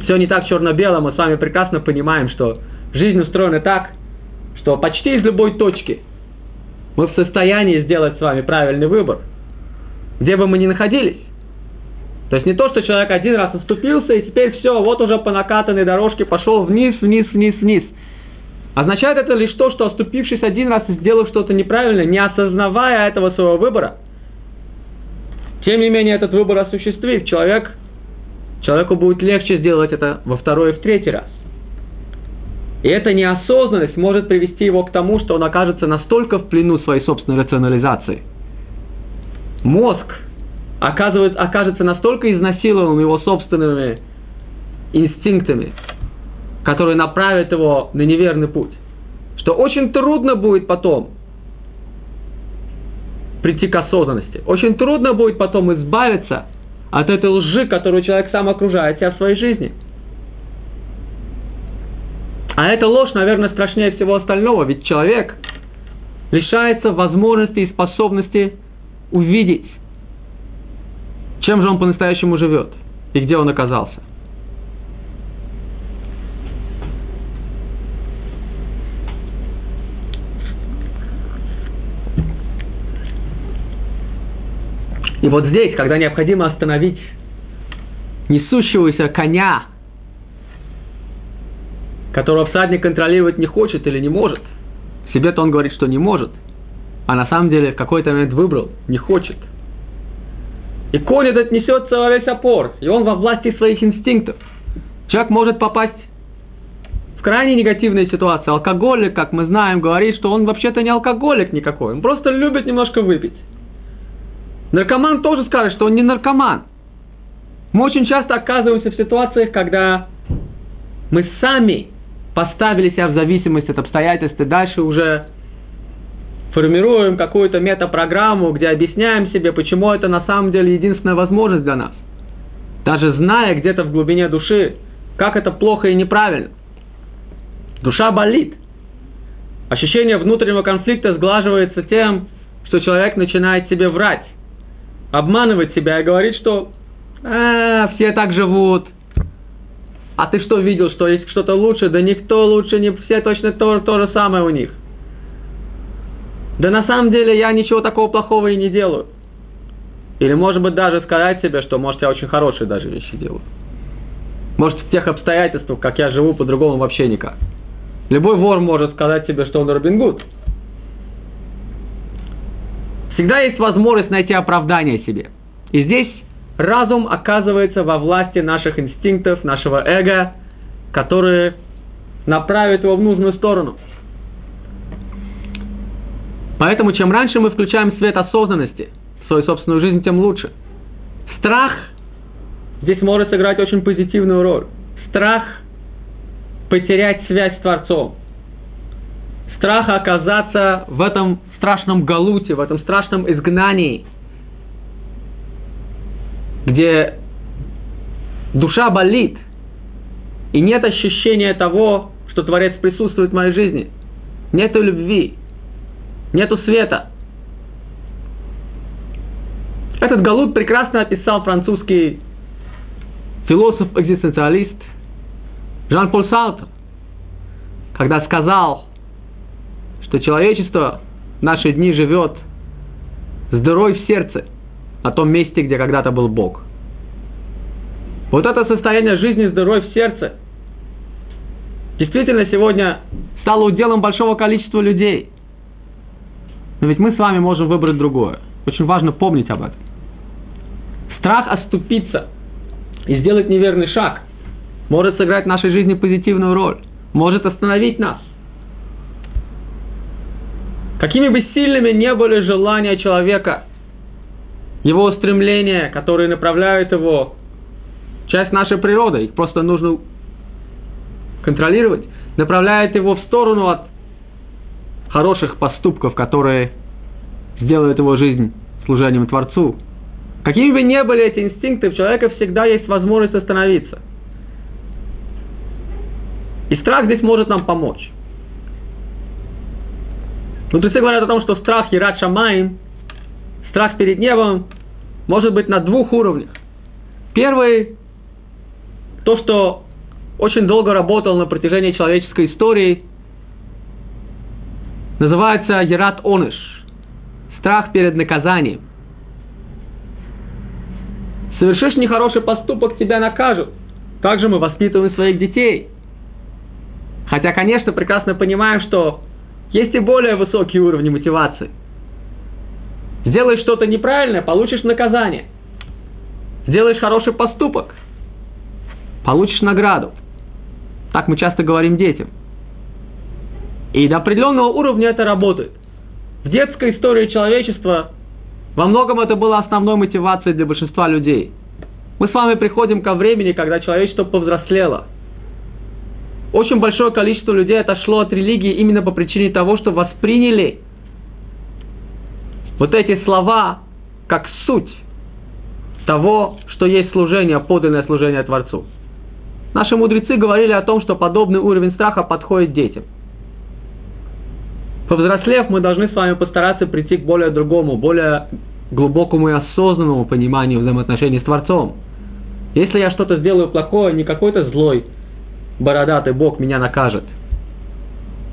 все не так черно-бело, мы с вами прекрасно понимаем, что жизнь устроена так, что почти из любой точки мы в состоянии сделать с вами правильный выбор, где бы мы ни находились. То есть не то, что человек один раз оступился, и теперь все, вот уже по накатанной дорожке пошел вниз, вниз, вниз, вниз. Означает это лишь то, что оступившись один раз и сделав что-то неправильно, не осознавая этого своего выбора, тем не менее этот выбор осуществив, человек, человеку будет легче сделать это во второй и в третий раз. И эта неосознанность может привести его к тому, что он окажется настолько в плену своей собственной рационализации. Мозг оказывается, окажется настолько изнасилованным его собственными инстинктами, который направит его на неверный путь. Что очень трудно будет потом прийти к осознанности. Очень трудно будет потом избавиться от этой лжи, которую человек сам окружает себя в своей жизни. А эта ложь, наверное, страшнее всего остального, ведь человек лишается возможности и способности увидеть, чем же он по-настоящему живет и где он оказался. И вот здесь, когда необходимо остановить несущегося коня, которого всадник контролировать не хочет или не может. Себе-то он говорит, что не может, а на самом деле в какой-то момент выбрал, не хочет. И конь этот несется во весь опор, и он во власти своих инстинктов. Человек может попасть в крайне негативные ситуации. Алкоголик, как мы знаем, говорит, что он вообще-то не алкоголик никакой, он просто любит немножко выпить. Наркоман тоже скажет, что он не наркоман. Мы очень часто оказываемся в ситуациях, когда мы сами поставили себя в зависимость от обстоятельств, и дальше уже формируем какую-то метапрограмму, где объясняем себе, почему это на самом деле единственная возможность для нас. Даже зная где-то в глубине души, как это плохо и неправильно. Душа болит. Ощущение внутреннего конфликта сглаживается тем, что человек начинает себе врать, обманывать себя и говорить, что а, все так живут, а ты что видел, что есть что-то лучше? Да никто лучше, не все точно то, то же самое у них. Да на самом деле я ничего такого плохого и не делаю. Или может быть даже сказать себе, что может я очень хорошие даже вещи делаю. Может в тех обстоятельствах, как я живу, по-другому вообще никак. Любой вор может сказать себе, что он Робин Гуд. Всегда есть возможность найти оправдание себе. И здесь разум оказывается во власти наших инстинктов, нашего эго, которые направят его в нужную сторону. Поэтому чем раньше мы включаем свет осознанности в свою собственную жизнь, тем лучше. Страх здесь может сыграть очень позитивную роль. Страх потерять связь с Творцом. Страх оказаться в этом страшном галуте, в этом страшном изгнании – где душа болит, и нет ощущения того, что Творец присутствует в моей жизни. Нету любви, нету света. Этот галут прекрасно описал французский философ-экзистенциалист Жан-Поль Сартр, когда сказал, что человечество наши дни живет с дырой в сердце – на том месте, где когда-то был Бог. Вот это состояние жизни, здоровья в сердце, действительно сегодня стало уделом большого количества людей. Но ведь мы с вами можем выбрать другое. Очень важно помнить об этом. Страх оступиться и сделать неверный шаг может сыграть в нашей жизни позитивную роль, может остановить нас. Какими бы сильными не были желания человека – его устремления, которые направляют его, часть нашей природы, их просто нужно контролировать, направляет его в сторону от хороших поступков, которые сделают его жизнь служением Творцу. Какими бы ни были эти инстинкты, у человека всегда есть возможность остановиться. И страх здесь может нам помочь. Мудрецы говорят о том, что страх Ират Шамаем, страх перед небом, может быть на двух уровнях. Первый, то, что очень долго работал на протяжении человеческой истории, называется Ярат Оныш, страх перед наказанием. Совершишь нехороший поступок, тебя накажут. Как же мы воспитываем своих детей? Хотя, конечно, прекрасно понимаем, что есть и более высокие уровни мотивации – Сделаешь что-то неправильное, получишь наказание. Сделаешь хороший поступок, получишь награду. Так мы часто говорим детям. И до определенного уровня это работает. В детской истории человечества во многом это было основной мотивацией для большинства людей. Мы с вами приходим ко времени, когда человечество повзрослело. Очень большое количество людей отошло от религии именно по причине того, что восприняли вот эти слова как суть того, что есть служение, подлинное служение Творцу. Наши мудрецы говорили о том, что подобный уровень страха подходит детям. Повзрослев, мы должны с вами постараться прийти к более другому, более глубокому и осознанному пониманию взаимоотношений с Творцом. Если я что-то сделаю плохое, не какой-то злой, бородатый Бог меня накажет.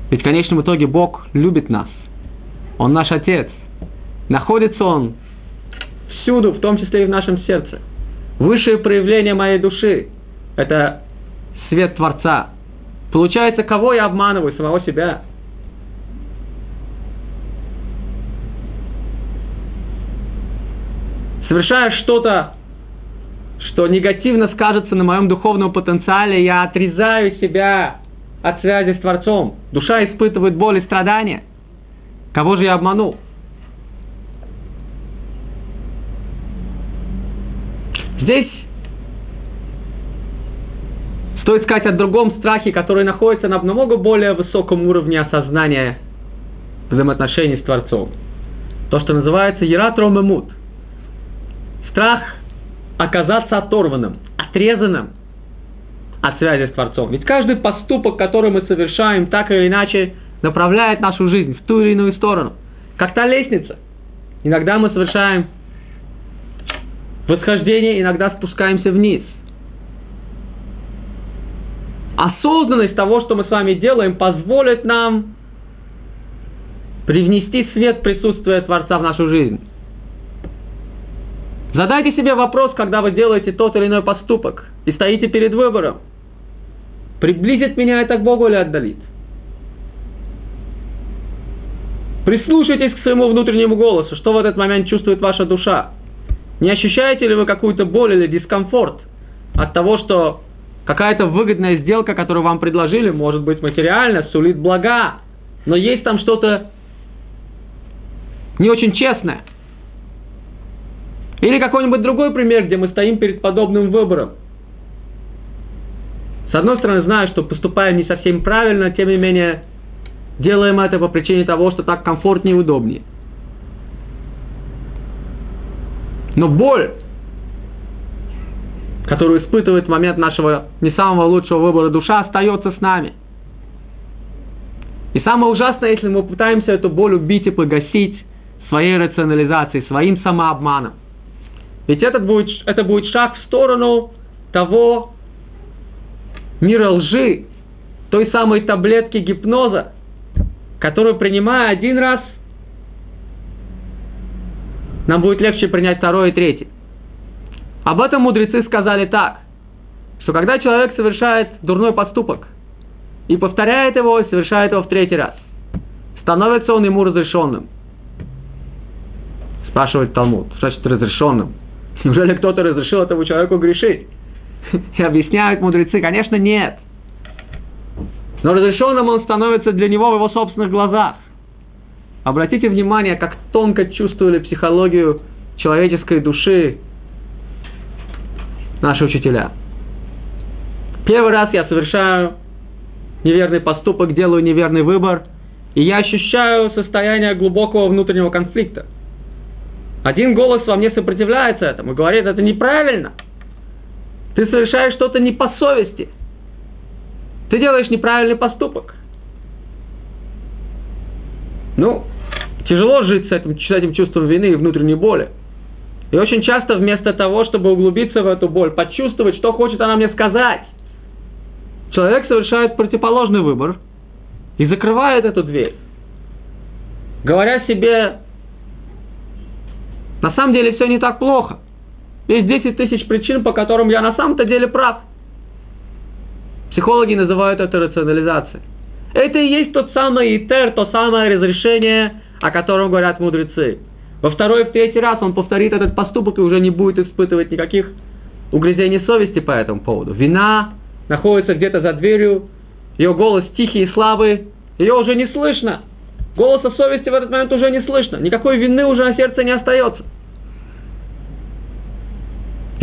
Ведь в конечном итоге Бог любит нас. Он наш Отец. Находится он всюду, в том числе и в нашем сердце. Высшее проявление моей души – это свет Творца. Получается, кого я обманываю? Самого себя. Совершая что-то, что негативно скажется на моем духовном потенциале, я отрезаю себя от связи с Творцом. Душа испытывает боль и страдания. Кого же я обманул? Здесь стоит сказать о другом страхе, который находится на намного более высоком уровне осознания взаимоотношений с Творцом. То, что называется Ератром Страх оказаться оторванным, отрезанным от связи с Творцом. Ведь каждый поступок, который мы совершаем, так или иначе направляет нашу жизнь в ту или иную сторону. Как та лестница. Иногда мы совершаем восхождение, иногда спускаемся вниз. Осознанность того, что мы с вами делаем, позволит нам привнести свет присутствия Творца в нашу жизнь. Задайте себе вопрос, когда вы делаете тот или иной поступок и стоите перед выбором. Приблизит меня это к Богу или отдалит? Прислушайтесь к своему внутреннему голосу, что в этот момент чувствует ваша душа. Не ощущаете ли вы какую-то боль или дискомфорт от того, что какая-то выгодная сделка, которую вам предложили, может быть материально, сулит блага, но есть там что-то не очень честное. Или какой-нибудь другой пример, где мы стоим перед подобным выбором. С одной стороны, знаю, что поступаем не совсем правильно, тем не менее, делаем это по причине того, что так комфортнее и удобнее. Но боль, которую испытывает в момент нашего не самого лучшего выбора душа, остается с нами. И самое ужасное, если мы пытаемся эту боль убить и погасить своей рационализацией, своим самообманом. Ведь это будет, это будет шаг в сторону того мира лжи, той самой таблетки гипноза, которую принимая один раз, нам будет легче принять второй и третий. Об этом мудрецы сказали так, что когда человек совершает дурной поступок и повторяет его, совершает его в третий раз, становится он ему разрешенным. Спрашивает Талмуд, значит разрешенным? Неужели кто-то разрешил этому человеку грешить? И объясняют мудрецы, конечно, нет. Но разрешенным он становится для него в его собственных глазах. Обратите внимание, как тонко чувствовали психологию человеческой души наши учителя. Первый раз я совершаю неверный поступок, делаю неверный выбор, и я ощущаю состояние глубокого внутреннего конфликта. Один голос во мне сопротивляется этому, говорит, это неправильно. Ты совершаешь что-то не по совести. Ты делаешь неправильный поступок. Ну, тяжело жить с этим, с этим чувством вины и внутренней боли. И очень часто вместо того, чтобы углубиться в эту боль, почувствовать, что хочет она мне сказать, человек совершает противоположный выбор и закрывает эту дверь. Говоря себе, на самом деле все не так плохо. Есть 10 тысяч причин, по которым я на самом-то деле прав. Психологи называют это рационализацией. Это и есть тот самый итер, то самое разрешение, о котором говорят мудрецы. Во второй и в третий раз он повторит этот поступок и уже не будет испытывать никаких угрызений совести по этому поводу. Вина находится где-то за дверью, ее голос тихий и слабый, ее уже не слышно. Голоса совести в этот момент уже не слышно. Никакой вины уже на сердце не остается.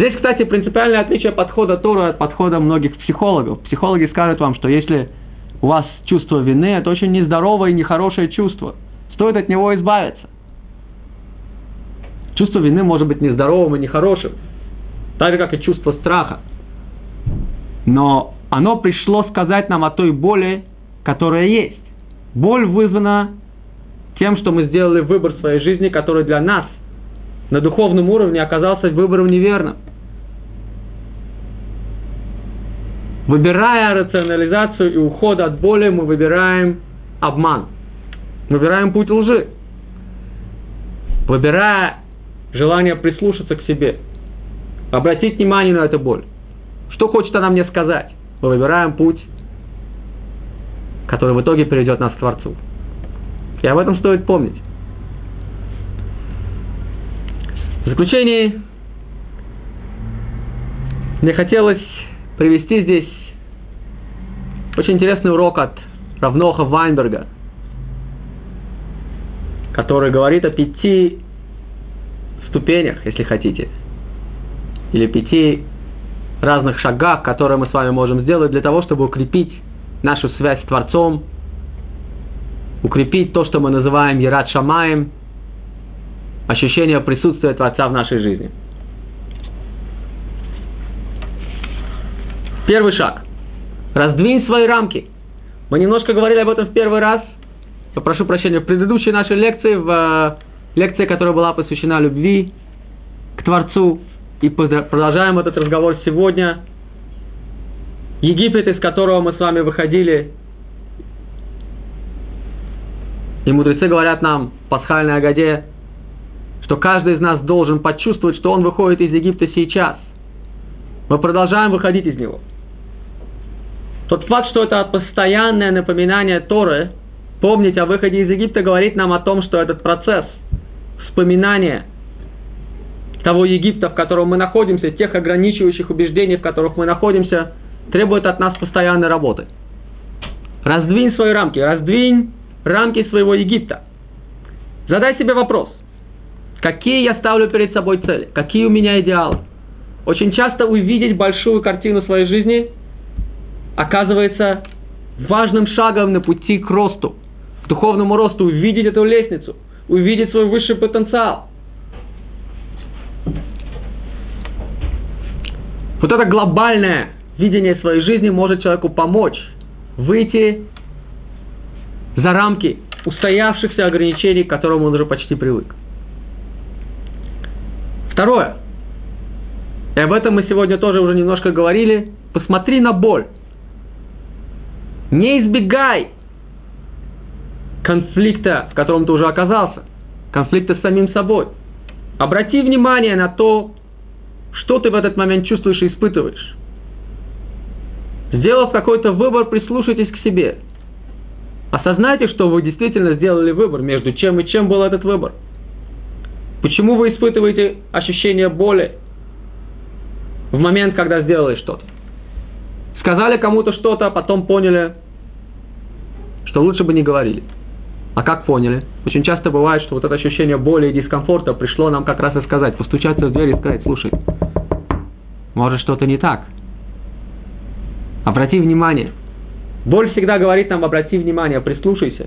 Здесь, кстати, принципиальное отличие подхода Тора от подхода многих психологов. Психологи скажут вам, что если у вас чувство вины, это очень нездоровое и нехорошее чувство. Стоит от него избавиться. Чувство вины может быть нездоровым и нехорошим, так же, как и чувство страха. Но оно пришло сказать нам о той боли, которая есть. Боль вызвана тем, что мы сделали выбор в своей жизни, который для нас на духовном уровне оказался выбором неверным. Выбирая рационализацию и уход от боли, мы выбираем обман. Выбираем путь лжи. Выбирая желание прислушаться к себе, обратить внимание на эту боль. Что хочет она мне сказать? Мы выбираем путь который в итоге приведет нас к Творцу. И об этом стоит помнить. В заключение мне хотелось привести здесь очень интересный урок от Равноха Вайнберга, который говорит о пяти ступенях, если хотите, или пяти разных шагах, которые мы с вами можем сделать для того, чтобы укрепить нашу связь с Творцом, укрепить то, что мы называем Ярат Шамаем, ощущение присутствия Творца в нашей жизни. Первый шаг. Раздвинь свои рамки. Мы немножко говорили об этом в первый раз. Прошу прощения, в предыдущей нашей лекции, в э, лекции, которая была посвящена любви к Творцу. И продолжаем этот разговор сегодня. Египет, из которого мы с вами выходили, и мудрецы говорят нам в пасхальной Агаде, что каждый из нас должен почувствовать, что он выходит из Египта сейчас. Мы продолжаем выходить из него. Тот факт, что это постоянное напоминание Торы, помнить о выходе из Египта, говорит нам о том, что этот процесс вспоминания того Египта, в котором мы находимся, тех ограничивающих убеждений, в которых мы находимся, требует от нас постоянной работы. Раздвинь свои рамки, раздвинь рамки своего Египта. Задай себе вопрос, какие я ставлю перед собой цели, какие у меня идеалы. Очень часто увидеть большую картину своей жизни оказывается важным шагом на пути к росту, к духовному росту, увидеть эту лестницу, увидеть свой высший потенциал. Вот это глобальное видение своей жизни может человеку помочь выйти за рамки устоявшихся ограничений, к которым он уже почти привык. Второе. И об этом мы сегодня тоже уже немножко говорили. Посмотри на боль. Не избегай конфликта, в котором ты уже оказался. Конфликта с самим собой. Обрати внимание на то, что ты в этот момент чувствуешь и испытываешь. Сделав какой-то выбор, прислушайтесь к себе – Осознайте, что вы действительно сделали выбор, между чем и чем был этот выбор. Почему вы испытываете ощущение боли в момент, когда сделали что-то? Сказали кому-то что-то, а потом поняли, что лучше бы не говорили. А как поняли? Очень часто бывает, что вот это ощущение боли и дискомфорта пришло нам как раз и сказать, постучаться в дверь и сказать, слушай, может что-то не так. Обрати внимание, Боль всегда говорит нам, обрати внимание, прислушайся.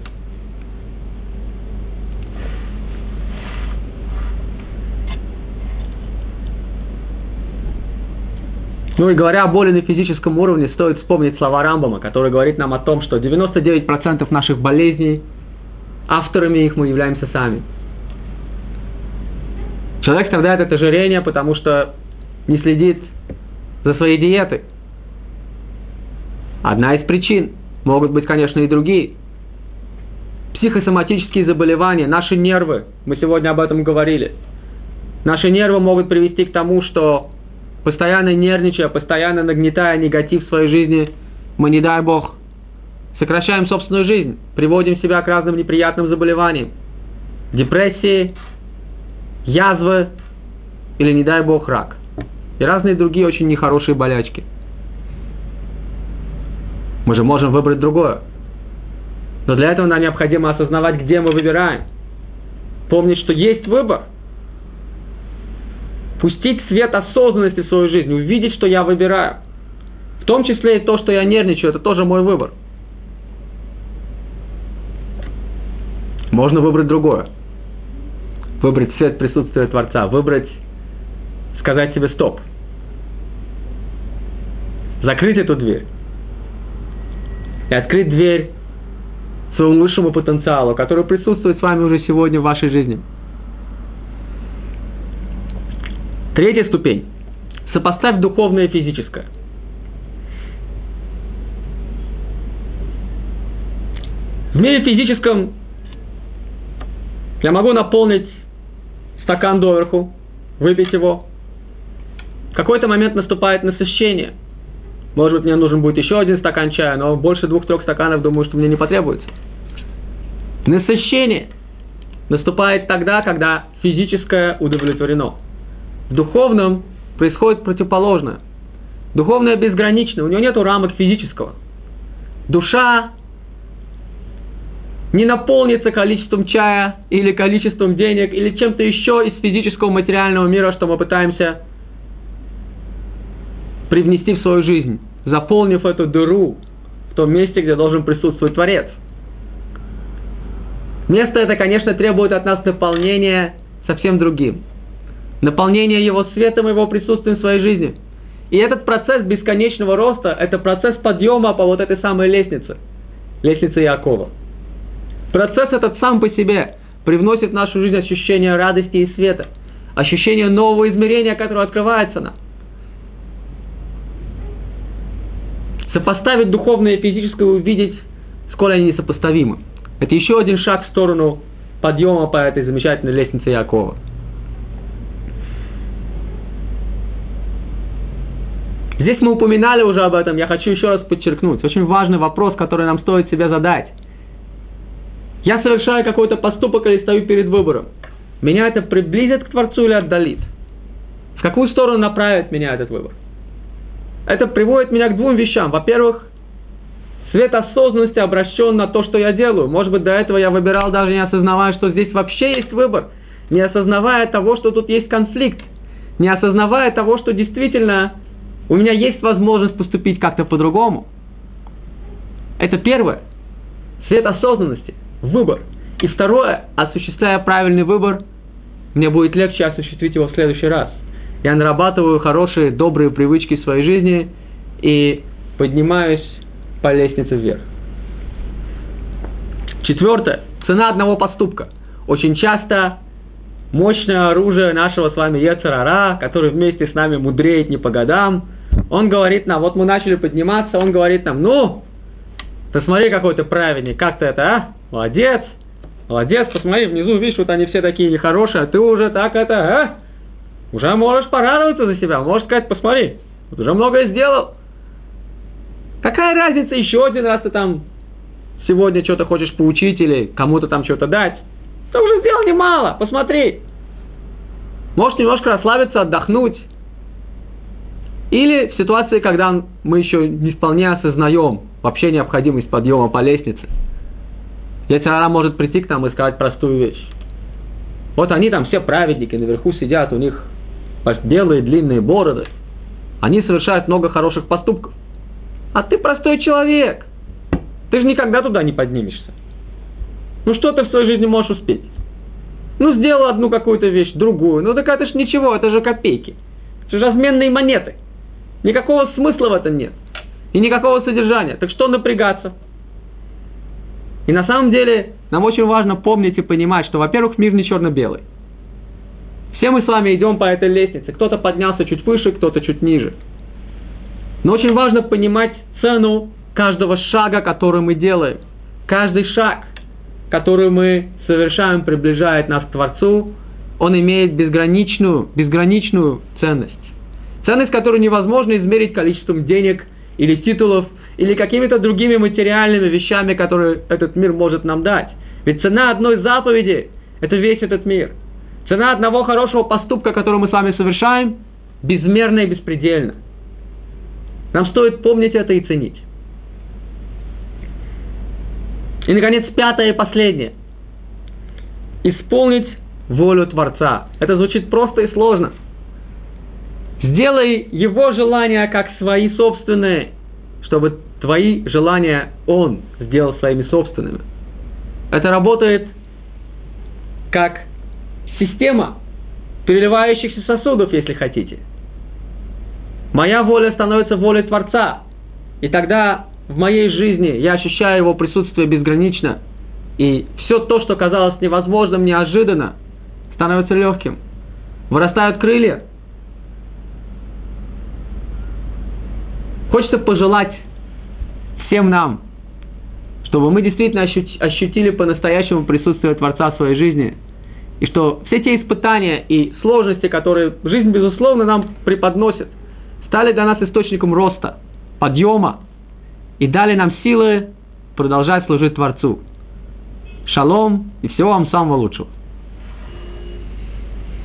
Ну и говоря о боли на физическом уровне, стоит вспомнить слова Рамбама, который говорит нам о том, что 99% наших болезней, авторами их мы являемся сами. Человек страдает от ожирения, потому что не следит за своей диетой. Одна из причин. Могут быть, конечно, и другие. Психосоматические заболевания, наши нервы, мы сегодня об этом говорили. Наши нервы могут привести к тому, что постоянно нервничая, постоянно нагнетая негатив в своей жизни, мы, не дай Бог, сокращаем собственную жизнь, приводим себя к разным неприятным заболеваниям. Депрессии, язвы или, не дай Бог, рак. И разные другие очень нехорошие болячки. Мы же можем выбрать другое. Но для этого нам необходимо осознавать, где мы выбираем. Помнить, что есть выбор. Пустить свет осознанности в свою жизнь, увидеть, что я выбираю. В том числе и то, что я нервничаю, это тоже мой выбор. Можно выбрать другое. Выбрать свет присутствия Творца, выбрать, сказать себе стоп. Закрыть эту дверь и открыть дверь своему высшему потенциалу, который присутствует с вами уже сегодня в вашей жизни. Третья ступень. Сопоставь духовное и физическое. В мире физическом я могу наполнить стакан доверху, выпить его. В какой-то момент наступает насыщение. Может быть, мне нужен будет еще один стакан чая, но больше двух-трех стаканов, думаю, что мне не потребуется. Насыщение наступает тогда, когда физическое удовлетворено. В духовном происходит противоположное. Духовное безгранично, у него нет рамок физического. Душа не наполнится количеством чая или количеством денег или чем-то еще из физического материального мира, что мы пытаемся привнести в свою жизнь, заполнив эту дыру в том месте, где должен присутствовать Творец. Место это, конечно, требует от нас наполнения совсем другим. Наполнения его светом его присутствием в своей жизни. И этот процесс бесконечного роста – это процесс подъема по вот этой самой лестнице. Лестнице Якова. Процесс этот сам по себе привносит в нашу жизнь ощущение радости и света. Ощущение нового измерения, которое открывается нам. Сопоставить духовное и физическое увидеть, сколь они несопоставимы. Это еще один шаг в сторону подъема по этой замечательной лестнице Якова. Здесь мы упоминали уже об этом, я хочу еще раз подчеркнуть. Очень важный вопрос, который нам стоит себе задать. Я совершаю какой-то поступок или стою перед выбором. Меня это приблизит к Творцу или отдалит? В какую сторону направит меня этот выбор? Это приводит меня к двум вещам. Во-первых, свет осознанности обращен на то, что я делаю. Может быть, до этого я выбирал, даже не осознавая, что здесь вообще есть выбор. Не осознавая того, что тут есть конфликт. Не осознавая того, что действительно у меня есть возможность поступить как-то по-другому. Это первое. Свет осознанности. Выбор. И второе, осуществляя правильный выбор, мне будет легче осуществить его в следующий раз. Я нарабатываю хорошие, добрые привычки в своей жизни и поднимаюсь по лестнице вверх. Четвертое. Цена одного поступка. Очень часто мощное оружие нашего с вами Ецарара, который вместе с нами мудреет не по годам, он говорит нам, вот мы начали подниматься, он говорит нам, ну, посмотри, какой ты праведник, как ты это, а? Молодец, молодец, посмотри, внизу, видишь, вот они все такие нехорошие, а ты уже так это, а? Уже можешь порадоваться за себя, можешь сказать, посмотри, вот уже многое сделал. Какая разница, еще один раз ты там сегодня что-то хочешь поучить или кому-то там что-то дать. Ты уже сделал немало, посмотри. Можешь немножко расслабиться, отдохнуть. Или в ситуации, когда мы еще не вполне осознаем вообще необходимость подъема по лестнице. Она может прийти к нам и сказать простую вещь. Вот они там все праведники, наверху сидят, у них белые длинные бороды. Они совершают много хороших поступков. А ты простой человек. Ты же никогда туда не поднимешься. Ну что ты в своей жизни можешь успеть? Ну сделал одну какую-то вещь, другую. Ну так это ж ничего, это же копейки. Это же разменные монеты. Никакого смысла в этом нет. И никакого содержания. Так что напрягаться? И на самом деле нам очень важно помнить и понимать, что, во-первых, мир не черно-белый. Все мы с вами идем по этой лестнице. Кто-то поднялся чуть выше, кто-то чуть ниже. Но очень важно понимать цену каждого шага, который мы делаем. Каждый шаг, который мы совершаем, приближает нас к Творцу, он имеет безграничную, безграничную ценность. Ценность, которую невозможно измерить количеством денег или титулов, или какими-то другими материальными вещами, которые этот мир может нам дать. Ведь цена одной заповеди – это весь этот мир. Цена одного хорошего поступка, который мы с вами совершаем, безмерна и беспредельна. Нам стоит помнить это и ценить. И, наконец, пятое и последнее. Исполнить волю Творца. Это звучит просто и сложно – Сделай его желания как свои собственные, чтобы твои желания он сделал своими собственными. Это работает как система переливающихся сосудов, если хотите. Моя воля становится волей Творца. И тогда в моей жизни я ощущаю его присутствие безгранично. И все то, что казалось невозможным, неожиданно, становится легким. Вырастают крылья – Хочется пожелать всем нам, чтобы мы действительно ощутили по-настоящему присутствие Творца в своей жизни, и что все те испытания и сложности, которые жизнь, безусловно, нам преподносит, стали для нас источником роста, подъема и дали нам силы продолжать служить Творцу. Шалом и всего вам самого лучшего.